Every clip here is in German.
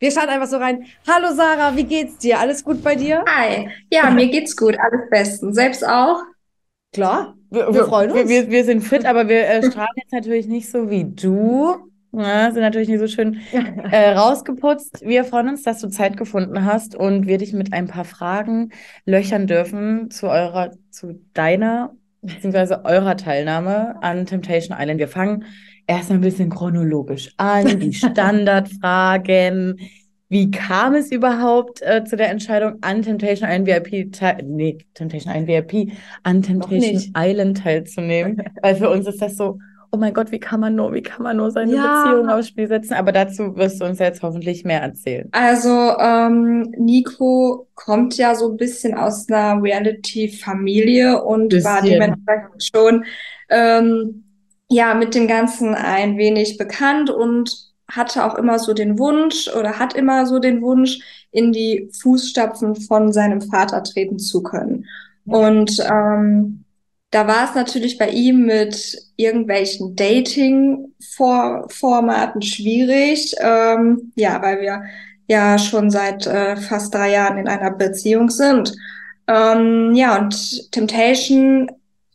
Wir starten einfach so rein. Hallo Sarah, wie geht's dir? Alles gut bei dir? Hi. Ja, mir geht's gut. Alles besten. Selbst auch? Klar. Wir, wir freuen uns. Wir, wir, sind fit, aber wir äh, strahlen jetzt natürlich nicht so wie du. Ja, sind natürlich nicht so schön äh, rausgeputzt. Wir freuen uns, dass du Zeit gefunden hast und wir dich mit ein paar Fragen löchern dürfen zu eurer, zu deiner beziehungsweise eurer Teilnahme an Temptation Island. Wir fangen erst ein bisschen chronologisch an, die Standardfragen. Wie kam es überhaupt äh, zu der Entscheidung, an Temptation Island VIP, nee, Temptation Island VIP, an Temptation Island teilzunehmen? Weil für uns ist das so, oh mein Gott, wie kann man nur, wie kann man nur seine ja. Beziehung aufs Spiel setzen? Aber dazu wirst du uns jetzt hoffentlich mehr erzählen. Also, ähm, Nico kommt ja so ein bisschen aus einer Reality-Familie und bisschen. war dementsprechend schon ähm, ja mit dem Ganzen ein wenig bekannt und hatte auch immer so den Wunsch oder hat immer so den Wunsch, in die Fußstapfen von seinem Vater treten zu können. Und ähm, da war es natürlich bei ihm mit irgendwelchen Dating-Formaten schwierig, ähm, ja, weil wir ja schon seit äh, fast drei Jahren in einer Beziehung sind. Ähm, ja, und Temptation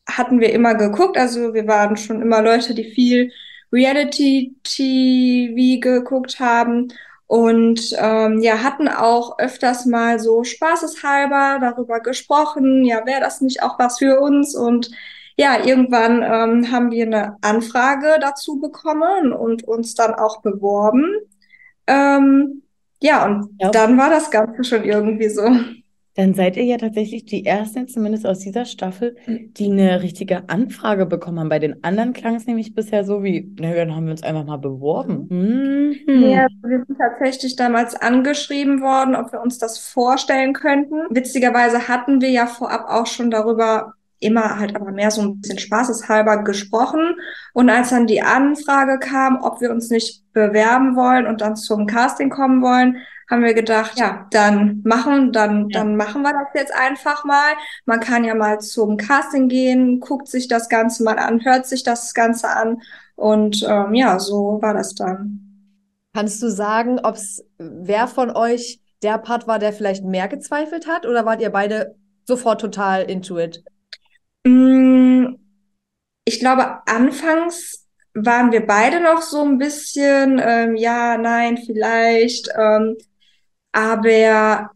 hatten wir immer geguckt. Also wir waren schon immer Leute, die viel Reality-TV geguckt haben und ähm, ja, hatten auch öfters mal so spaßeshalber darüber gesprochen, ja, wäre das nicht auch was für uns? Und ja, irgendwann ähm, haben wir eine Anfrage dazu bekommen und uns dann auch beworben. Ähm, ja, und ja. dann war das Ganze schon irgendwie so. Dann seid ihr ja tatsächlich die Ersten, zumindest aus dieser Staffel, die eine richtige Anfrage bekommen haben. Bei den anderen klang es nämlich bisher so wie, na, dann haben wir uns einfach mal beworben. Mhm. Ja, wir sind tatsächlich damals angeschrieben worden, ob wir uns das vorstellen könnten. Witzigerweise hatten wir ja vorab auch schon darüber immer halt aber mehr so ein bisschen spaßeshalber gesprochen. Und als dann die Anfrage kam, ob wir uns nicht bewerben wollen und dann zum Casting kommen wollen, haben wir gedacht, ja, dann machen, dann, ja. dann machen wir das jetzt einfach mal. Man kann ja mal zum Casting gehen, guckt sich das Ganze mal an, hört sich das Ganze an und ähm, ja, so war das dann. Kannst du sagen, ob es wer von euch der Part war, der vielleicht mehr gezweifelt hat oder wart ihr beide sofort total into it? Mm, ich glaube, anfangs waren wir beide noch so ein bisschen, ähm, ja, nein, vielleicht. Ähm, aber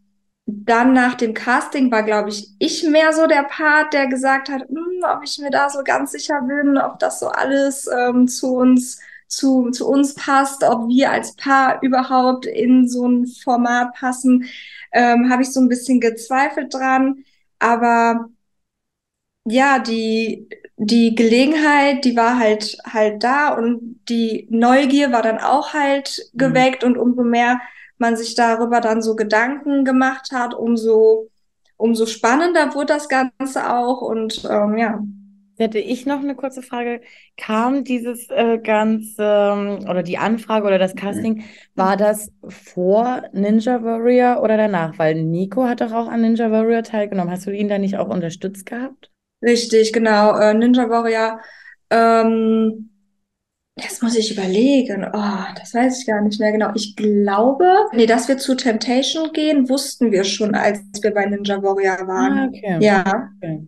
dann nach dem Casting war, glaube ich, ich mehr so der Part, der gesagt hat, hm, ob ich mir da so ganz sicher bin, ob das so alles ähm, zu uns zu, zu uns passt, ob wir als Paar überhaupt in so ein Format passen, ähm, habe ich so ein bisschen gezweifelt dran. Aber ja, die, die Gelegenheit, die war halt halt da und die Neugier war dann auch halt mhm. geweckt mhm. und umso mehr man sich darüber dann so Gedanken gemacht hat, umso, umso spannender wurde das Ganze auch und ähm, ja. Hätte ich noch eine kurze Frage. Kam dieses äh, ganze ähm, oder die Anfrage oder das Casting, war das vor Ninja Warrior oder danach? Weil Nico hat doch auch an Ninja Warrior teilgenommen. Hast du ihn da nicht auch unterstützt gehabt? Richtig, genau. Äh, Ninja Warrior ähm, das muss ich überlegen. Oh, das weiß ich gar nicht mehr genau. Ich glaube, nee, dass wir zu Temptation gehen, wussten wir schon, als wir bei Ninja Warrior waren. Ah, okay. Ja. Okay.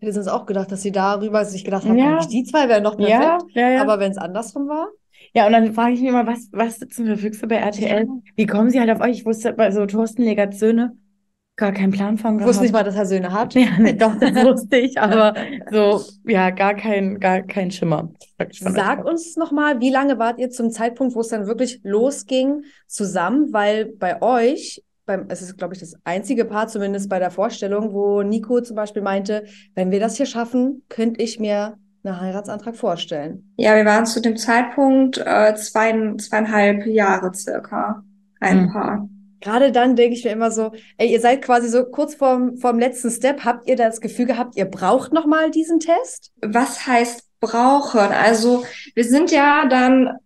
Ich hätte uns auch gedacht, dass sie darüber sich gedacht haben, ja. die zwei wären noch perfekt. Ja, ja, ja. Aber wenn es andersrum war. Ja, und dann frage ich mich immer, was, was sitzen für Füchse bei RTL? Wie kommen sie halt auf euch? Ich wusste, bei so Thorsten Legert Söhne, gar keinen Plan von gehabt. Ich wusste nicht mal, dass er Söhne hat. Ja, nee, doch, das wusste ich, aber so, ja, gar kein, gar kein Schimmer. Sag uns nochmal, wie lange wart ihr zum Zeitpunkt, wo es dann wirklich losging, zusammen? Weil bei euch, beim, es ist, glaube ich, das einzige Paar, zumindest bei der Vorstellung, wo Nico zum Beispiel meinte, wenn wir das hier schaffen, könnte ich mir einen Heiratsantrag vorstellen. Ja, wir waren zu dem Zeitpunkt äh, zwei, zweieinhalb Jahre circa ein mhm. Paar gerade dann denke ich mir immer so, ey, ihr seid quasi so kurz vorm, vorm letzten Step. Habt ihr das Gefühl gehabt, ihr braucht nochmal diesen Test? Was heißt brauchen? Also wir sind ja dann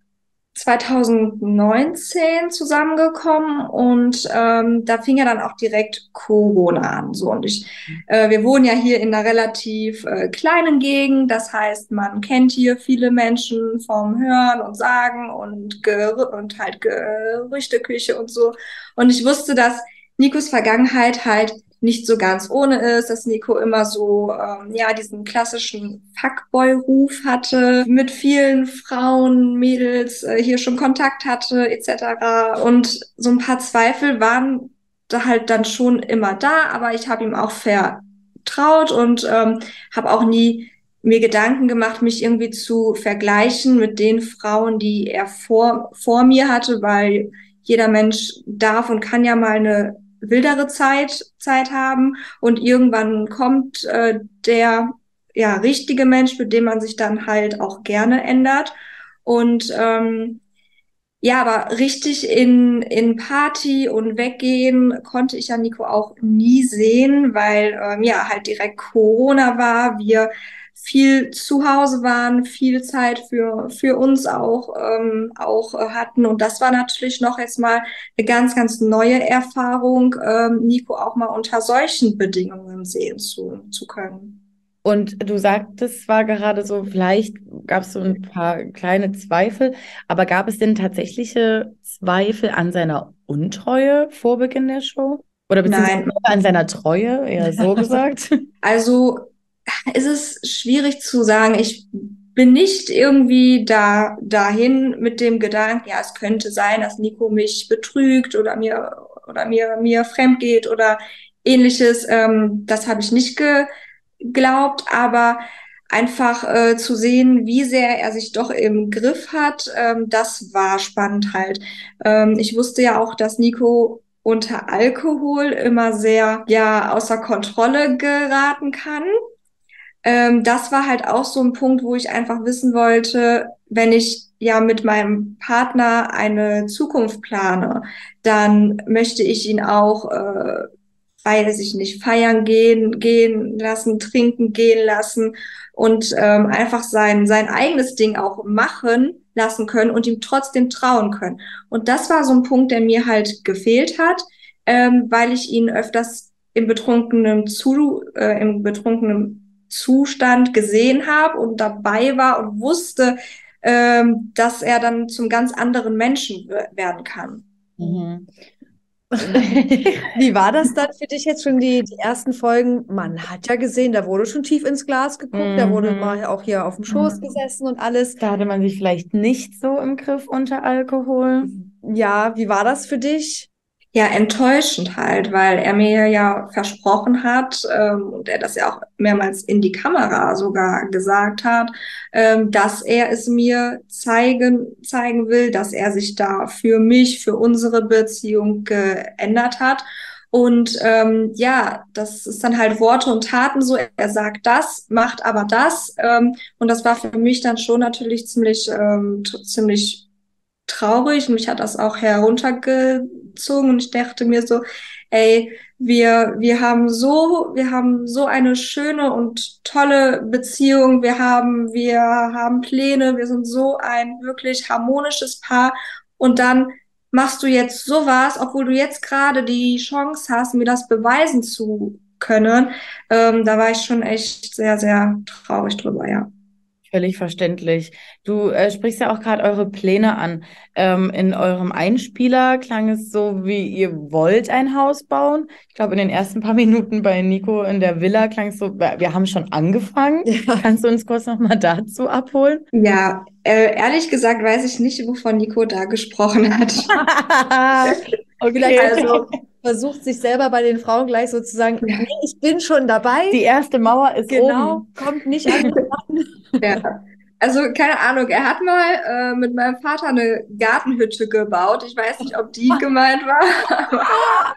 2019 zusammengekommen und ähm, da fing ja dann auch direkt Corona an. So und ich, äh, wir wohnen ja hier in einer relativ äh, kleinen Gegend, das heißt, man kennt hier viele Menschen vom Hören und Sagen und Ger und halt Gerüchteküche und so. Und ich wusste, dass Nikos Vergangenheit halt nicht so ganz ohne ist, dass Nico immer so, ähm, ja, diesen klassischen Fuckboy-Ruf hatte, mit vielen Frauen, Mädels äh, hier schon Kontakt hatte, etc. Und so ein paar Zweifel waren da halt dann schon immer da, aber ich habe ihm auch vertraut und ähm, habe auch nie mir Gedanken gemacht, mich irgendwie zu vergleichen mit den Frauen, die er vor, vor mir hatte, weil jeder Mensch darf und kann ja mal eine wildere Zeit, Zeit haben und irgendwann kommt äh, der ja richtige Mensch, mit dem man sich dann halt auch gerne ändert. Und ähm, ja, aber richtig in, in Party und weggehen konnte ich ja Nico auch nie sehen, weil ähm, ja halt direkt Corona war. Wir viel zu Hause waren, viel Zeit für, für uns auch, ähm, auch äh, hatten. Und das war natürlich noch jetzt mal eine ganz, ganz neue Erfahrung, ähm, Nico auch mal unter solchen Bedingungen sehen zu, zu können. Und du sagtest zwar gerade so, vielleicht gab es so ein paar kleine Zweifel, aber gab es denn tatsächliche Zweifel an seiner Untreue vor Beginn der Show? Oder beziehungsweise Nein. an seiner Treue, eher so gesagt? Also ist es schwierig zu sagen. Ich bin nicht irgendwie da dahin mit dem Gedanken, ja, es könnte sein, dass Nico mich betrügt oder mir oder mir mir fremd geht oder ähnliches. Ähm, das habe ich nicht geglaubt, aber einfach äh, zu sehen, wie sehr er sich doch im Griff hat, ähm, das war spannend halt. Ähm, ich wusste ja auch, dass Nico unter Alkohol immer sehr ja außer Kontrolle geraten kann ähm, das war halt auch so ein Punkt, wo ich einfach wissen wollte, wenn ich ja mit meinem Partner eine Zukunft plane, dann möchte ich ihn auch, äh, weiß ich nicht, feiern gehen, gehen lassen, trinken gehen lassen und ähm, einfach sein, sein eigenes Ding auch machen lassen können und ihm trotzdem trauen können. Und das war so ein Punkt, der mir halt gefehlt hat, ähm, weil ich ihn öfters im betrunkenen zu, äh, im betrunkenen Zustand gesehen habe und dabei war und wusste, ähm, dass er dann zum ganz anderen Menschen werden kann. Mhm. Wie war das dann für dich jetzt schon die, die ersten Folgen? Man hat ja gesehen, da wurde schon tief ins Glas geguckt, mhm. da wurde mhm. mal auch hier auf dem Schoß mhm. gesessen und alles. Da hatte man sich vielleicht nicht so im Griff unter Alkohol. Ja, wie war das für dich? Ja enttäuschend halt, weil er mir ja versprochen hat ähm, und er das ja auch mehrmals in die Kamera sogar gesagt hat, ähm, dass er es mir zeigen zeigen will, dass er sich da für mich, für unsere Beziehung geändert hat. Und ähm, ja, das ist dann halt Worte und Taten so. Er sagt das, macht aber das. Ähm, und das war für mich dann schon natürlich ziemlich, ähm, ziemlich traurig. Mich hat das auch heruntergezogen und ich dachte mir so, ey, wir, wir haben so, wir haben so eine schöne und tolle Beziehung. Wir haben, wir haben Pläne. Wir sind so ein wirklich harmonisches Paar. Und dann machst du jetzt sowas, obwohl du jetzt gerade die Chance hast, mir das beweisen zu können. Ähm, da war ich schon echt sehr, sehr traurig drüber, ja. Völlig verständlich. Du äh, sprichst ja auch gerade eure Pläne an. Ähm, in eurem Einspieler klang es so, wie ihr wollt ein Haus bauen. Ich glaube, in den ersten paar Minuten bei Nico in der Villa klang es so, wir haben schon angefangen. Ja. Kannst du uns kurz nochmal dazu abholen? Ja, äh, ehrlich gesagt weiß ich nicht, wovon Nico da gesprochen hat. okay. Vielleicht also versucht sich selber bei den Frauen gleich sozusagen, nee, ich bin schon dabei. Die erste Mauer ist genau, oben. kommt nicht an. ja. Also keine Ahnung, er hat mal äh, mit meinem Vater eine Gartenhütte gebaut. Ich weiß nicht, ob die gemeint war.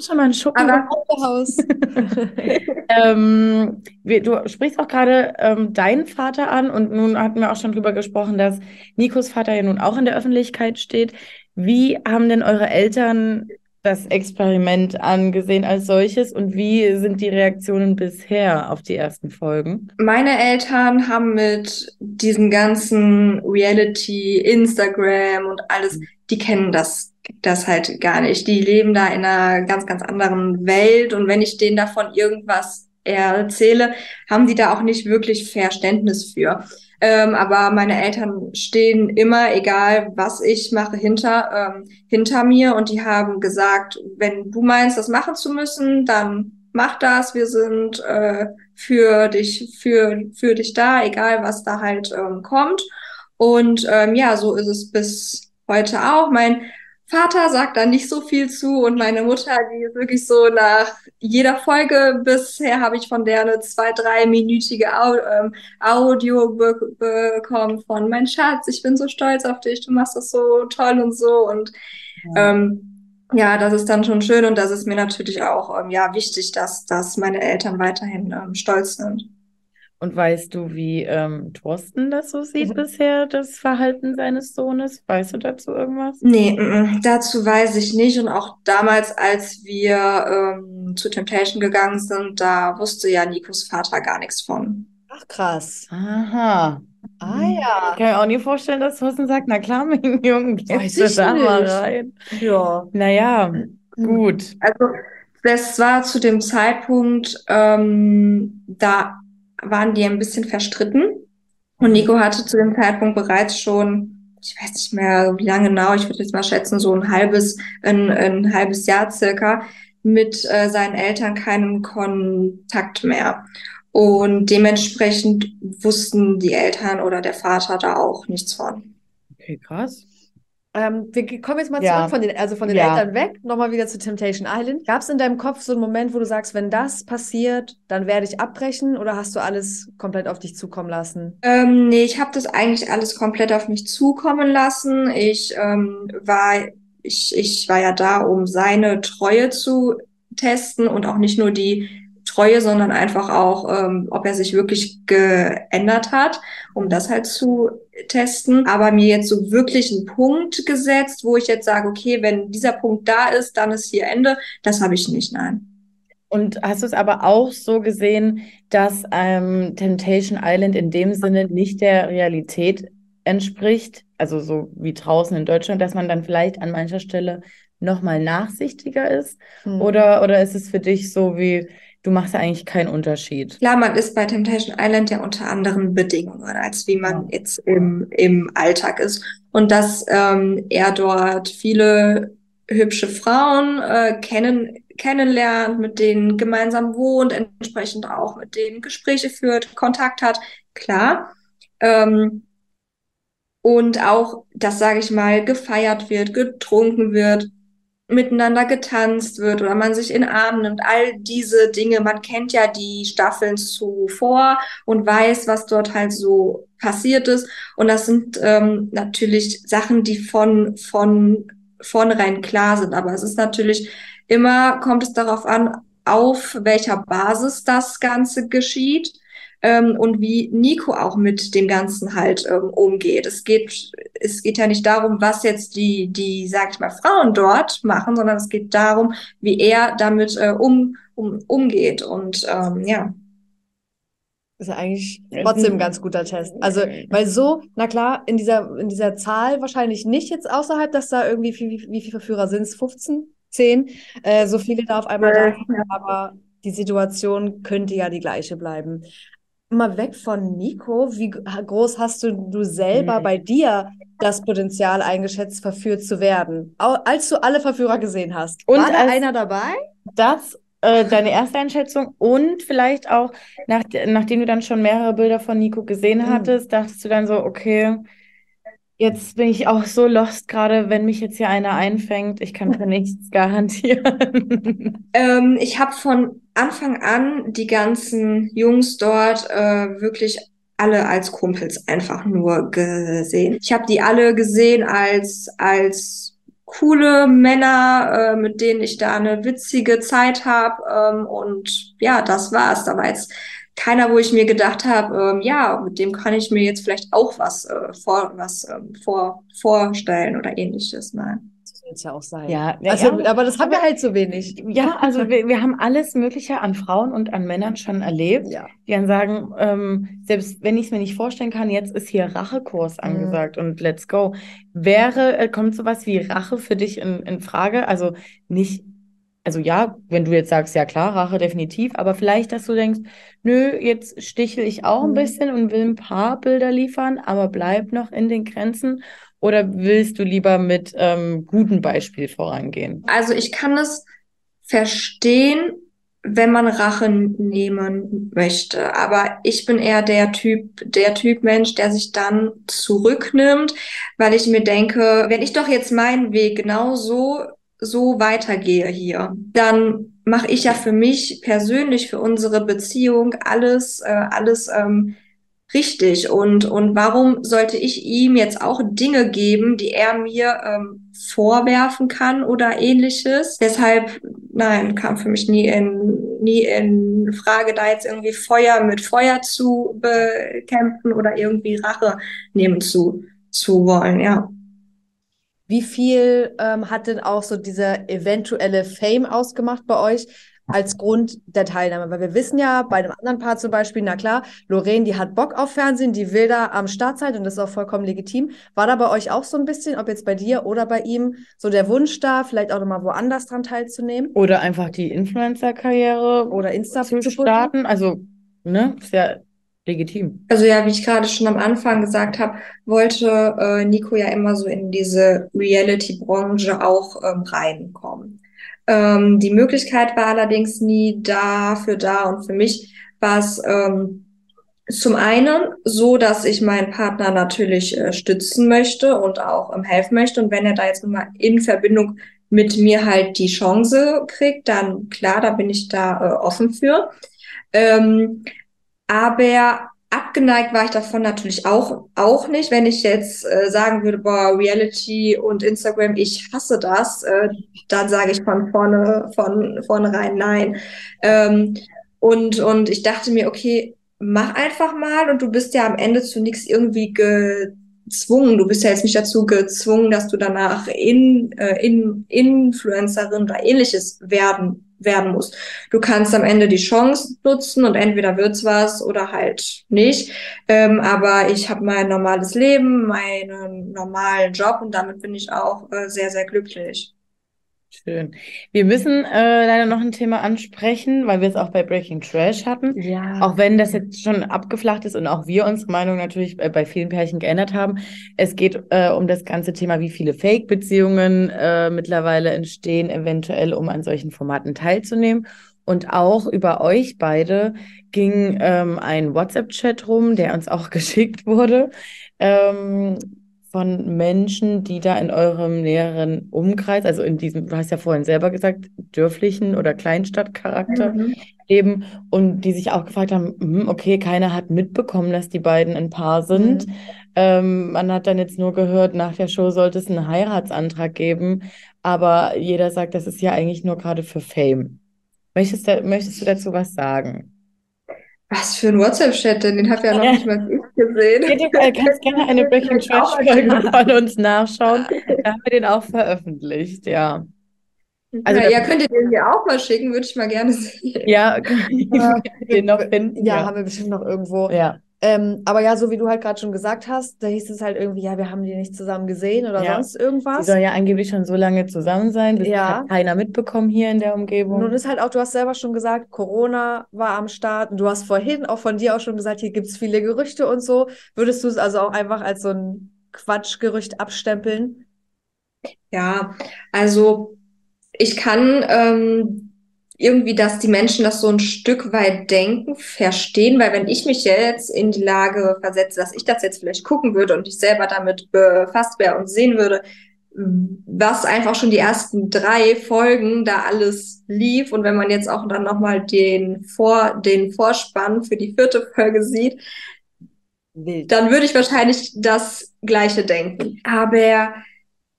Schon mal ein Schuppen Haus. ähm, du sprichst auch gerade ähm, deinen Vater an und nun hatten wir auch schon drüber gesprochen, dass Nikos Vater ja nun auch in der Öffentlichkeit steht. Wie haben denn eure Eltern das Experiment angesehen als solches und wie sind die Reaktionen bisher auf die ersten Folgen? Meine Eltern haben mit diesem ganzen Reality, Instagram und alles, die kennen das, das halt gar nicht. Die leben da in einer ganz, ganz anderen Welt und wenn ich denen davon irgendwas erzähle, haben die da auch nicht wirklich Verständnis für. Ähm, aber meine Eltern stehen immer, egal was ich mache, hinter, ähm, hinter mir und die haben gesagt, wenn du meinst, das machen zu müssen, dann mach das. Wir sind äh, für dich, für, für dich da, egal was da halt ähm, kommt. Und ähm, ja, so ist es bis heute auch. Mein Vater sagt da nicht so viel zu und meine Mutter, die ist wirklich so nach jeder Folge bisher habe ich von der eine zwei, dreiminütige ähm, Audio be bekommen von mein Schatz, ich bin so stolz auf dich, du machst das so toll und so und ja. ähm, ja, das ist dann schon schön und das ist mir natürlich auch ähm, ja wichtig, dass, dass meine Eltern weiterhin ähm, stolz sind. Und weißt du, wie ähm, Thorsten das so sieht mhm. bisher, das Verhalten seines Sohnes? Weißt du dazu irgendwas? Nee, m -m, dazu weiß ich nicht. Und auch damals, als wir ähm, zu Temptation gegangen sind, da wusste ja Nikos Vater gar nichts von. Ach, krass. Aha. Ah ja. Ich kann mir auch nie vorstellen, dass Thorsten sagt, na klar, mein Jungen, gehst du da nicht. mal rein. Ja. Naja, gut. Also das war zu dem Zeitpunkt, ähm, da waren die ein bisschen verstritten. Und Nico hatte zu dem Zeitpunkt bereits schon, ich weiß nicht mehr, wie lange genau, ich würde jetzt mal schätzen, so ein halbes, ein, ein halbes Jahr circa, mit äh, seinen Eltern keinen Kontakt mehr. Und dementsprechend wussten die Eltern oder der Vater da auch nichts von. Okay, krass. Ähm, wir kommen jetzt mal ja. zurück von den, also von den ja. Eltern weg, nochmal wieder zu Temptation Island. Gab es in deinem Kopf so einen Moment, wo du sagst, wenn das passiert, dann werde ich abbrechen oder hast du alles komplett auf dich zukommen lassen? Ähm, nee, ich habe das eigentlich alles komplett auf mich zukommen lassen. Ich ähm, war, ich, ich war ja da, um seine Treue zu testen und auch nicht nur die Treue, sondern einfach auch, ähm, ob er sich wirklich geändert hat, um das halt zu testen. Aber mir jetzt so wirklich einen Punkt gesetzt, wo ich jetzt sage, okay, wenn dieser Punkt da ist, dann ist hier Ende. Das habe ich nicht, nein. Und hast du es aber auch so gesehen, dass ähm, Temptation Island in dem Sinne nicht der Realität entspricht, also so wie draußen in Deutschland, dass man dann vielleicht an mancher Stelle nochmal nachsichtiger ist? Hm. Oder, oder ist es für dich so wie, du machst ja eigentlich keinen Unterschied. Klar, man ist bei Temptation Island ja unter anderen Bedingungen, als wie man jetzt im, im Alltag ist. Und dass ähm, er dort viele hübsche Frauen äh, kennen, kennenlernt, mit denen gemeinsam wohnt, entsprechend auch mit denen Gespräche führt, Kontakt hat, klar. Ähm, und auch, das sage ich mal, gefeiert wird, getrunken wird, miteinander getanzt wird oder man sich in Arm nimmt, all diese Dinge. Man kennt ja die Staffeln zuvor und weiß, was dort halt so passiert ist. Und das sind ähm, natürlich Sachen, die von, von vornherein klar sind. Aber es ist natürlich immer, kommt es darauf an, auf welcher Basis das Ganze geschieht ähm, und wie Nico auch mit dem Ganzen halt ähm, umgeht. Es geht, es geht ja nicht darum, was jetzt die, die, sag ich mal, Frauen dort machen, sondern es geht darum, wie er damit äh, um, um, umgeht. Und ähm, ja. Das ist ja eigentlich trotzdem ein ganz guter Test. Also, weil so, na klar, in dieser, in dieser Zahl wahrscheinlich nicht jetzt außerhalb, dass da irgendwie, wie, wie, wie viele Verführer sind es? 15? 10? Äh, so viele da auf einmal da, aber die Situation könnte ja die gleiche bleiben mal weg von Nico, wie groß hast du, du selber mhm. bei dir das Potenzial eingeschätzt, verführt zu werden? Als du alle Verführer gesehen hast, und war da einer dabei? Das äh, deine erste Einschätzung und vielleicht auch, nach, nachdem du dann schon mehrere Bilder von Nico gesehen mhm. hattest, dachtest du dann so, okay, Jetzt bin ich auch so lost, gerade wenn mich jetzt hier einer einfängt. Ich kann für nichts garantieren. Ähm, ich habe von Anfang an die ganzen Jungs dort äh, wirklich alle als Kumpels einfach nur gesehen. Ich habe die alle gesehen als als coole Männer, äh, mit denen ich da eine witzige Zeit habe. Ähm, und ja, das war's. Da war jetzt keiner, wo ich mir gedacht habe, ähm, ja, mit dem kann ich mir jetzt vielleicht auch was, äh, vor, was ähm, vor, vorstellen oder ähnliches. Nein. soll es ja auch sein. Ja, Also, ja. aber das haben wir halt so wenig. Ja, also wir, wir haben alles Mögliche an Frauen und an Männern schon erlebt, Ja. die dann sagen, ähm, selbst wenn ich es mir nicht vorstellen kann, jetzt ist hier Rachekurs angesagt und let's go. Wäre, äh, kommt sowas wie Rache für dich in, in Frage? Also nicht, also ja, wenn du jetzt sagst, ja klar, Rache definitiv, aber vielleicht, dass du denkst, nö, jetzt stichel ich auch ein Mhm. bisschen und will ein paar Bilder liefern, aber bleib noch in den Grenzen. Oder willst du lieber mit ähm, gutem Beispiel vorangehen? Also ich kann es verstehen, wenn man Rache nehmen möchte. Aber ich bin eher der Typ, der Typ Mensch, der sich dann zurücknimmt, weil ich mir denke, wenn ich doch jetzt meinen Weg genau so, so weitergehe hier, dann mache ich ja für mich persönlich, für unsere Beziehung alles, äh, alles ähm, richtig. Und, und warum sollte ich ihm jetzt auch Dinge geben, die er mir ähm, vorwerfen kann oder ähnliches? Deshalb, nein, kam für mich nie in, nie in Frage, da jetzt irgendwie Feuer mit Feuer zu bekämpfen oder irgendwie Rache nehmen zu, zu wollen, ja. Wie viel ähm, hat denn auch so dieser eventuelle Fame ausgemacht bei euch als Grund der Teilnahme? Weil wir wissen ja bei einem anderen Paar zum Beispiel, na klar, Lorraine, die hat Bock auf Fernsehen, die will da am Start sein und das ist auch vollkommen legitim. War da bei euch auch so ein bisschen, ob jetzt bei dir oder bei ihm, so der Wunsch da, vielleicht auch nochmal woanders dran teilzunehmen? Oder einfach die Influencer-Karriere Oder Insta zu zu starten? Also, ne, ist ja legitim. Also ja, wie ich gerade schon am Anfang gesagt habe, wollte äh, Nico ja immer so in diese Reality-Branche auch ähm, reinkommen. Ähm, die Möglichkeit war allerdings nie dafür da und für mich war es ähm, zum einen so, dass ich meinen Partner natürlich äh, stützen möchte und auch ähm, helfen möchte und wenn er da jetzt mal in Verbindung mit mir halt die Chance kriegt, dann klar, da bin ich da äh, offen für. Ähm, aber abgeneigt war ich davon natürlich auch, auch nicht, wenn ich jetzt äh, sagen würde, boah, Reality und Instagram, ich hasse das, äh, dann sage ich von vorne, von vornherein nein. Ähm, und, und ich dachte mir, okay, mach einfach mal und du bist ja am Ende zu nichts irgendwie gezwungen. Du bist ja jetzt nicht dazu gezwungen, dass du danach in, äh, in Influencerin oder ähnliches werden werden musst. Du kannst am Ende die Chance nutzen und entweder wird's was oder halt nicht. Ähm, aber ich habe mein normales Leben, meinen normalen Job und damit bin ich auch äh, sehr, sehr glücklich. Schön. Wir müssen äh, leider noch ein Thema ansprechen, weil wir es auch bei Breaking Trash hatten. Ja. Auch wenn das jetzt schon abgeflacht ist und auch wir unsere Meinung natürlich äh, bei vielen Pärchen geändert haben. Es geht äh, um das ganze Thema, wie viele Fake-Beziehungen äh, mittlerweile entstehen, eventuell um an solchen Formaten teilzunehmen. Und auch über euch beide ging ähm, ein WhatsApp-Chat rum, der uns auch geschickt wurde. Ähm, von Menschen, die da in eurem näheren Umkreis, also in diesem, du hast ja vorhin selber gesagt, dörflichen oder Kleinstadtcharakter Mhm. leben und die sich auch gefragt haben, hm, okay, keiner hat mitbekommen, dass die beiden ein Paar sind. Mhm. Ähm, man hat dann jetzt nur gehört, nach der Show sollte es einen Heiratsantrag geben, aber jeder sagt, das ist ja eigentlich nur gerade für Fame. Möchtest du, möchtest du dazu was sagen? Was für ein WhatsApp-Chat denn? Den habe ja noch nicht mal ich gesehen. Du äh, kannst gerne eine Breaking Trash-Folge von uns nachschauen. Da haben wir den auch veröffentlicht, ja. Also ja, ja, könnt ihr den mir auch mal schicken, würde ich mal gerne sehen. Ja, den noch finden. Ja, Ja. haben wir bestimmt noch irgendwo. Ja. Ähm, aber ja, so wie du halt gerade schon gesagt hast, da hieß es halt irgendwie, ja, wir haben die nicht zusammen gesehen oder Ja. sonst irgendwas. sollen ja angeblich schon so lange zusammen sein. Das Ja. hat keiner mitbekommen hier in der Umgebung. Nun ist halt auch, du hast selber schon gesagt, Corona war am Start und du hast vorhin auch von dir auch schon gesagt, hier gibt es viele Gerüchte und so. Würdest du es also auch einfach als so ein Quatschgerücht abstempeln? Ja, also ich kann ähm, irgendwie, dass die Menschen das so ein Stück weit denken, verstehen, weil wenn ich mich jetzt in die Lage versetze, dass ich das jetzt vielleicht gucken würde und ich selber damit befasst wäre und sehen würde, was einfach schon die ersten drei Folgen da alles lief und wenn man jetzt auch dann nochmal den Vor, den Vorspann für die vierte Folge sieht, Wild. dann würde ich wahrscheinlich das Gleiche denken. Aber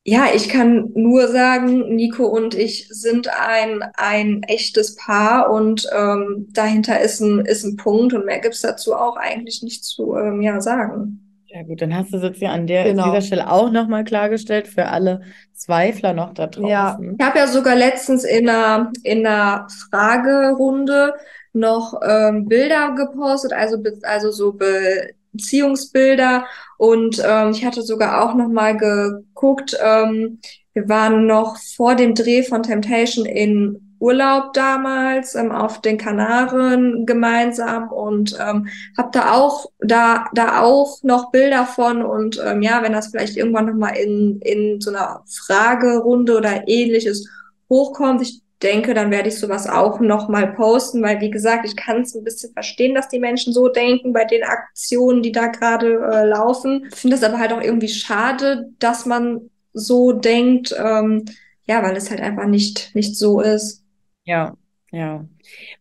ja, ich kann nur sagen, Nico und ich sind ein, ein echtes Paar und ähm, dahinter ist ein, ist ein Punkt und mehr gibt's dazu auch eigentlich nicht zu ähm, ja, sagen. Ja gut, dann hast du es jetzt ja an der, Genau. dieser Stelle auch nochmal klargestellt für alle Zweifler noch da Ja. draußen. Ich habe ja sogar letztens in einer, in einer Fragerunde noch ähm, Bilder gepostet, also, be- also so Beziehungsbilder. Und ähm, ich hatte sogar auch noch mal geguckt, ähm, wir waren noch vor dem Dreh von Temptation in Urlaub damals ähm, auf den Kanaren gemeinsam und ähm, habe da auch da da auch noch Bilder von und ähm, ja, wenn das vielleicht irgendwann noch mal in in so einer Fragerunde oder ähnliches hochkommt, ich denke, dann werde ich sowas auch noch mal posten, weil wie gesagt, ich kann es ein bisschen verstehen, dass die Menschen so denken bei den Aktionen, die da gerade äh, laufen. Ich finde das aber halt auch irgendwie schade, dass man so denkt, ähm, ja, weil es halt einfach nicht nicht so ist. Ja, ja.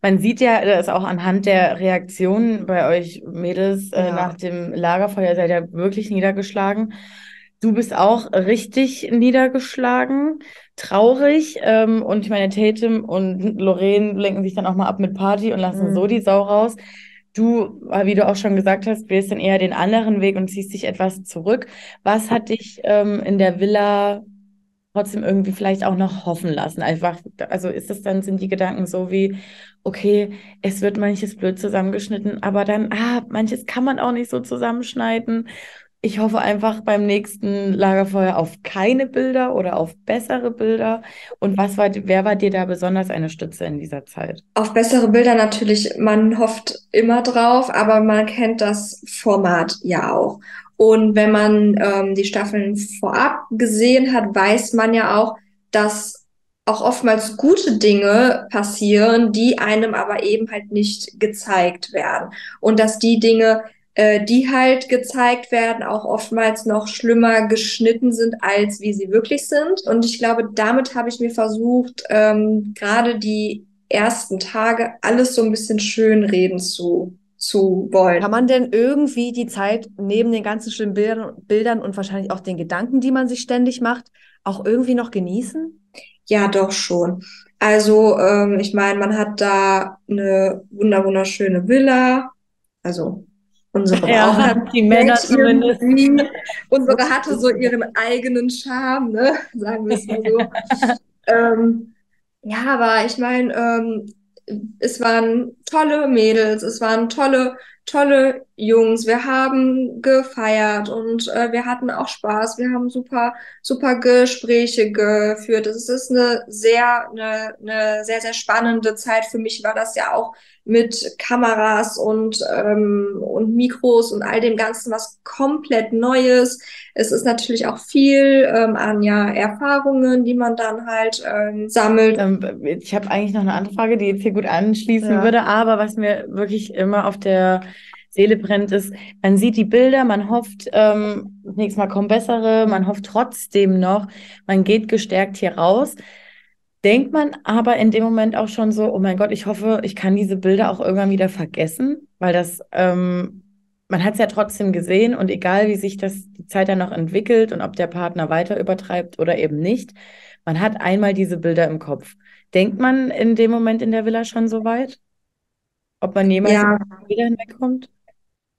Man sieht ja das auch anhand der Reaktionen bei euch Mädels äh, Ja. nach dem Lagerfeuer, ihr seid ja wirklich niedergeschlagen. Du bist auch richtig niedergeschlagen, traurig. Ähm, und ich meine, Tatum und Lorraine lenken sich dann auch mal ab mit Party und lassen Mhm. so die Sau raus. Du, wie du auch schon gesagt hast, wählst dann eher den anderen Weg und ziehst dich etwas zurück. Was hat dich ähm, in der Villa trotzdem irgendwie vielleicht auch noch hoffen lassen. Einfach, also ist es dann, sind die Gedanken so wie, okay, es wird manches blöd zusammengeschnitten, aber dann, ah, manches kann man auch nicht so zusammenschneiden. Ich hoffe einfach beim nächsten Lagerfeuer auf keine Bilder oder auf bessere Bilder. Und was war, wer war dir da besonders eine Stütze in dieser Zeit? Auf bessere Bilder natürlich, man hofft immer drauf, aber man kennt das Format ja auch. Und wenn man ähm, die Staffeln vorab gesehen hat, weiß man ja auch, dass auch oftmals gute Dinge passieren, die einem aber eben halt nicht gezeigt werden. Und dass die Dinge, äh, die halt gezeigt werden, auch oftmals noch schlimmer geschnitten sind, als wie sie wirklich sind. Und ich glaube, damit habe ich mir versucht, ähm, gerade die ersten Tage alles so ein bisschen schönreden zu, zu wollen. Kann man denn irgendwie die Zeit neben den ganzen schönen Bildern, Bildern und wahrscheinlich auch den Gedanken, die man sich ständig macht, auch irgendwie noch genießen? Ja, doch schon. Also, ähm, ich meine, man hat da eine wunder wunderschöne Villa. Also unsere Ja, die Männer zumindest. Unsere hatte so ihren eigenen Charme, ne? Sagen wir es mal so. Ähm, ja, aber ich meine, ähm, es waren tolle Mädels, es waren tolle, tolle Jungs. Wir haben gefeiert und äh, wir hatten auch Spaß. Wir haben super, super Gespräche geführt. Es ist eine sehr, eine, eine sehr, sehr spannende Zeit. Für mich war das ja auch mit Kameras und, ähm, und Mikros und all dem Ganzen was komplett Neues. Es ist natürlich auch viel ähm, an ja, Erfahrungen, die man dann halt ähm, sammelt. Ähm, ich habe eigentlich noch eine andere Frage, die jetzt hier gut anschließen Ja. würde, aber was mir wirklich immer auf der Seele brennt, ist, man sieht die Bilder, man hofft, ähm, das nächste Mal kommen bessere, man hofft trotzdem noch, man geht gestärkt hier raus. Denkt man aber in dem Moment auch schon so, oh mein Gott, ich hoffe, ich kann diese Bilder auch irgendwann wieder vergessen, weil das, ähm, man hat es ja trotzdem gesehen und egal wie sich das die Zeit dann noch entwickelt und ob der Partner weiter übertreibt oder eben nicht, man hat einmal diese Bilder im Kopf. Denkt man in dem Moment in der Villa schon so weit? Ob man jemals Ja. Bilder hinwegkommt?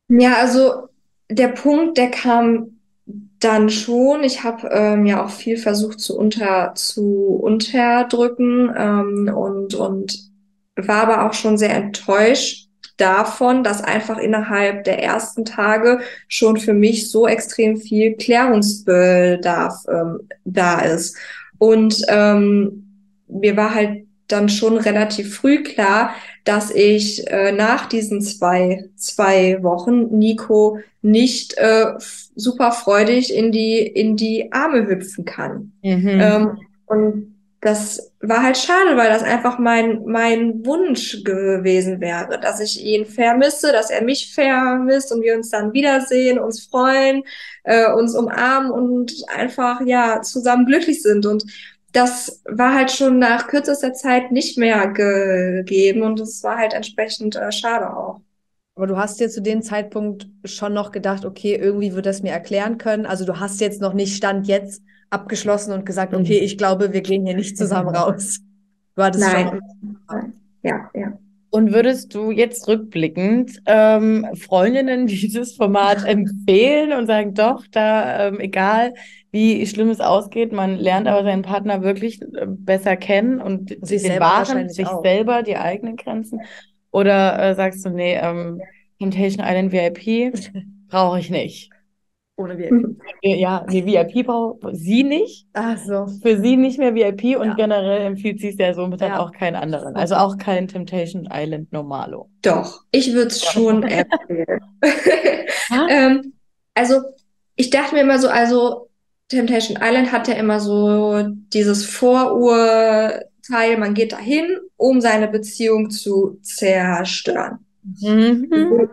Ja, also der Punkt, der kam dann schon. Ich habe ähm, ja auch viel versucht zu unter zu unterdrücken ähm, und und war aber auch schon sehr enttäuscht davon, dass einfach innerhalb der ersten Tage schon für mich so extrem viel Klärungsbedarf ähm, da ist. Und ähm, mir war halt dann schon relativ früh klar, dass ich äh, nach diesen zwei, zwei Wochen Nico nicht äh, super freudig in die, in die Arme hüpfen kann. Mhm. Ähm, und das war halt schade, weil das einfach mein, mein Wunsch gewesen wäre, dass ich ihn vermisse, dass er mich vermisst und wir uns dann wiedersehen, uns freuen, äh, uns umarmen und einfach, ja, zusammen glücklich sind. Und das war halt schon nach kürzester Zeit nicht mehr gegeben und es war halt entsprechend äh, schade auch. Aber du hast dir zu dem Zeitpunkt schon noch gedacht, okay, irgendwie wird das mir erklären können. Also du hast jetzt noch nicht Stand jetzt abgeschlossen und gesagt, Mhm. okay, ich glaube, wir gehen hier nicht zusammen raus. Du hattest Nein. schon. Ja, ja. Und würdest du jetzt rückblickend ähm, Freundinnen dieses Format empfehlen und sagen, doch, da, ähm, egal wie schlimm es ausgeht, man lernt aber seinen Partner wirklich äh, besser kennen und Sich den selber wahren, sich auch. selber, die eigenen Grenzen? Oder äh, sagst du, nee, ähm, Temptation Island VIP brauche ich nicht? Ohne VIP. Ja, nee, VIP braucht sie nicht. Ach so. Für sie nicht mehr VIP und Ja. generell empfiehlt sie es ja somit dann Ja. auch keinen anderen. Also auch kein Temptation Island Normalo. Doch, ich würde es schon empfehlen. Ähm, also, ich dachte mir immer so, also Temptation Island hat ja immer so dieses Vorurteil, man geht dahin, um seine Beziehung zu zerstören. Mhm.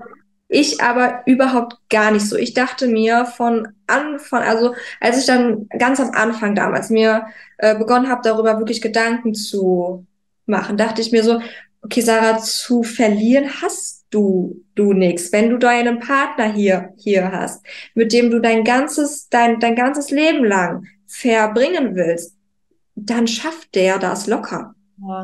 Ich aber überhaupt gar nicht so. Ich dachte mir von Anfang, also als ich dann ganz am Anfang damals mir äh, begonnen habe, darüber wirklich Gedanken zu machen, dachte ich mir so, okay, Sarah, zu verlieren hast du du nichts, wenn du deinen Partner hier hier hast, mit dem du dein ganzes dein dein ganzes Leben lang verbringen willst, dann schafft der das locker.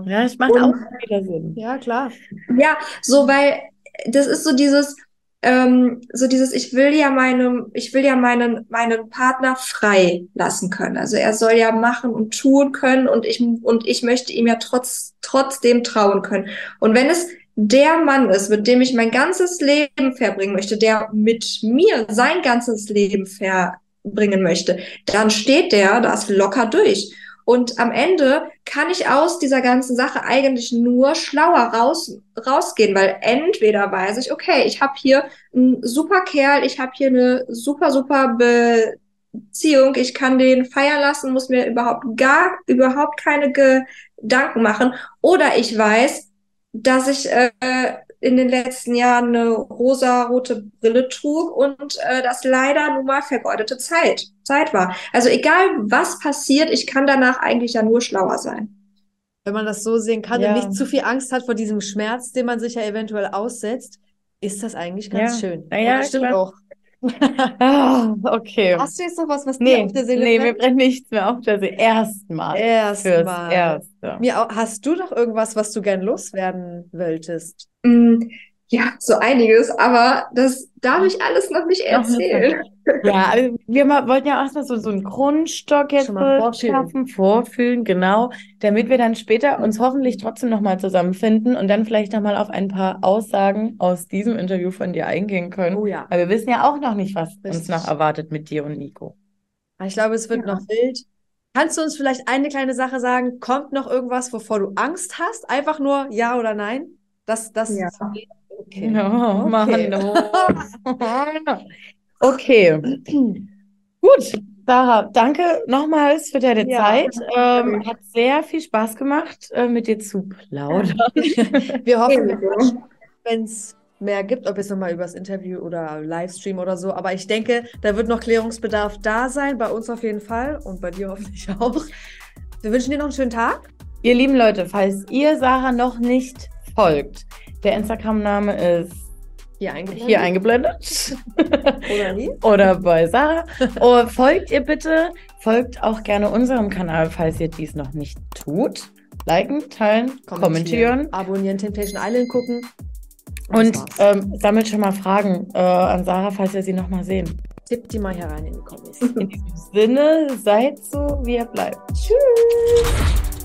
Ja, das macht Und- auch wieder Sinn. Ja, klar. Ja, so, weil das ist so dieses, ähm, so dieses, ich will ja meinem, ich will ja meinen, meinen Partner frei lassen können. Also er soll ja machen und tun können und ich, und ich möchte ihm ja trotz, trotzdem trauen können. Und wenn es der Mann ist, mit dem ich mein ganzes Leben verbringen möchte, der mit mir sein ganzes Leben verbringen möchte, dann steht der das locker durch. Und am Ende kann ich aus dieser ganzen Sache eigentlich nur schlauer raus, rausgehen, weil entweder weiß ich, okay, ich habe hier einen super Kerl, ich habe hier eine super, super Beziehung, ich kann den feiern lassen, muss mir überhaupt gar, überhaupt keine Gedanken machen. Oder ich weiß, dass ich äh, in den letzten Jahren eine rosa-rote Brille trug und äh, das leider nun mal vergeudete Zeit, Zeit war. Also egal was passiert, ich kann danach eigentlich ja nur schlauer sein. Wenn man das so sehen kann Ja. und nicht zu viel Angst hat vor diesem Schmerz, den man sich ja eventuell aussetzt, ist das eigentlich ganz Ja. schön. Naja, das stimmt auch. Ah, okay. Hast du jetzt noch was, was dir Nee, auf der Seele nee, mir brennt? nichts mehr auf der Seele. Erstmal. Erstmal. Erste. Mir hast du noch irgendwas, was du gern loswerden wolltest? Ja, so einiges, aber das darf ich alles noch nicht erzählen. Ja, also wir mal, wollten ja erstmal so, so einen Grundstock jetzt vorfühlen. schaffen, vorfühlen, genau, damit wir dann später uns hoffentlich trotzdem nochmal zusammenfinden und dann vielleicht nochmal auf ein paar Aussagen aus diesem Interview von dir eingehen können. Oh ja. Weil wir wissen ja auch noch nicht, was uns Richtig. noch erwartet mit dir und Nico. Ich glaube, es wird Ja. noch wild. Kannst du uns vielleicht eine kleine Sache sagen? Kommt noch irgendwas, wovor du Angst hast? Einfach nur ja oder nein? Das, das Ja. Okay. Ja, Okay. Mann. Okay. Gut, Sarah, danke nochmals für deine Ja. Zeit. Ähm, hat sehr viel Spaß gemacht, äh, mit dir zu plaudern. Wir hoffen, wenn es mehr gibt, ob jetzt nochmal übers Interview oder Livestream oder so. Aber ich denke, da wird noch Klärungsbedarf da sein, bei uns auf jeden Fall und bei dir hoffentlich auch. Wir wünschen dir noch einen schönen Tag. Ihr lieben Leute, falls ihr Sarah noch nicht folgt, der Instagram-Name ist Hier eingeblendet. hier eingeblendet. Oder nie? Oder bei Sarah. Oh, folgt ihr bitte, folgt auch gerne unserem Kanal, falls ihr dies noch nicht tut. Liken, teilen, kommentieren. Abonnieren, Temptation Island gucken. Und ähm, sammelt schon mal Fragen äh, an Sarah, falls wir sie nochmal sehen. Tippt die mal hier rein in die Kommis. In diesem Sinne, seid so, wie ihr bleibt. Tschüss.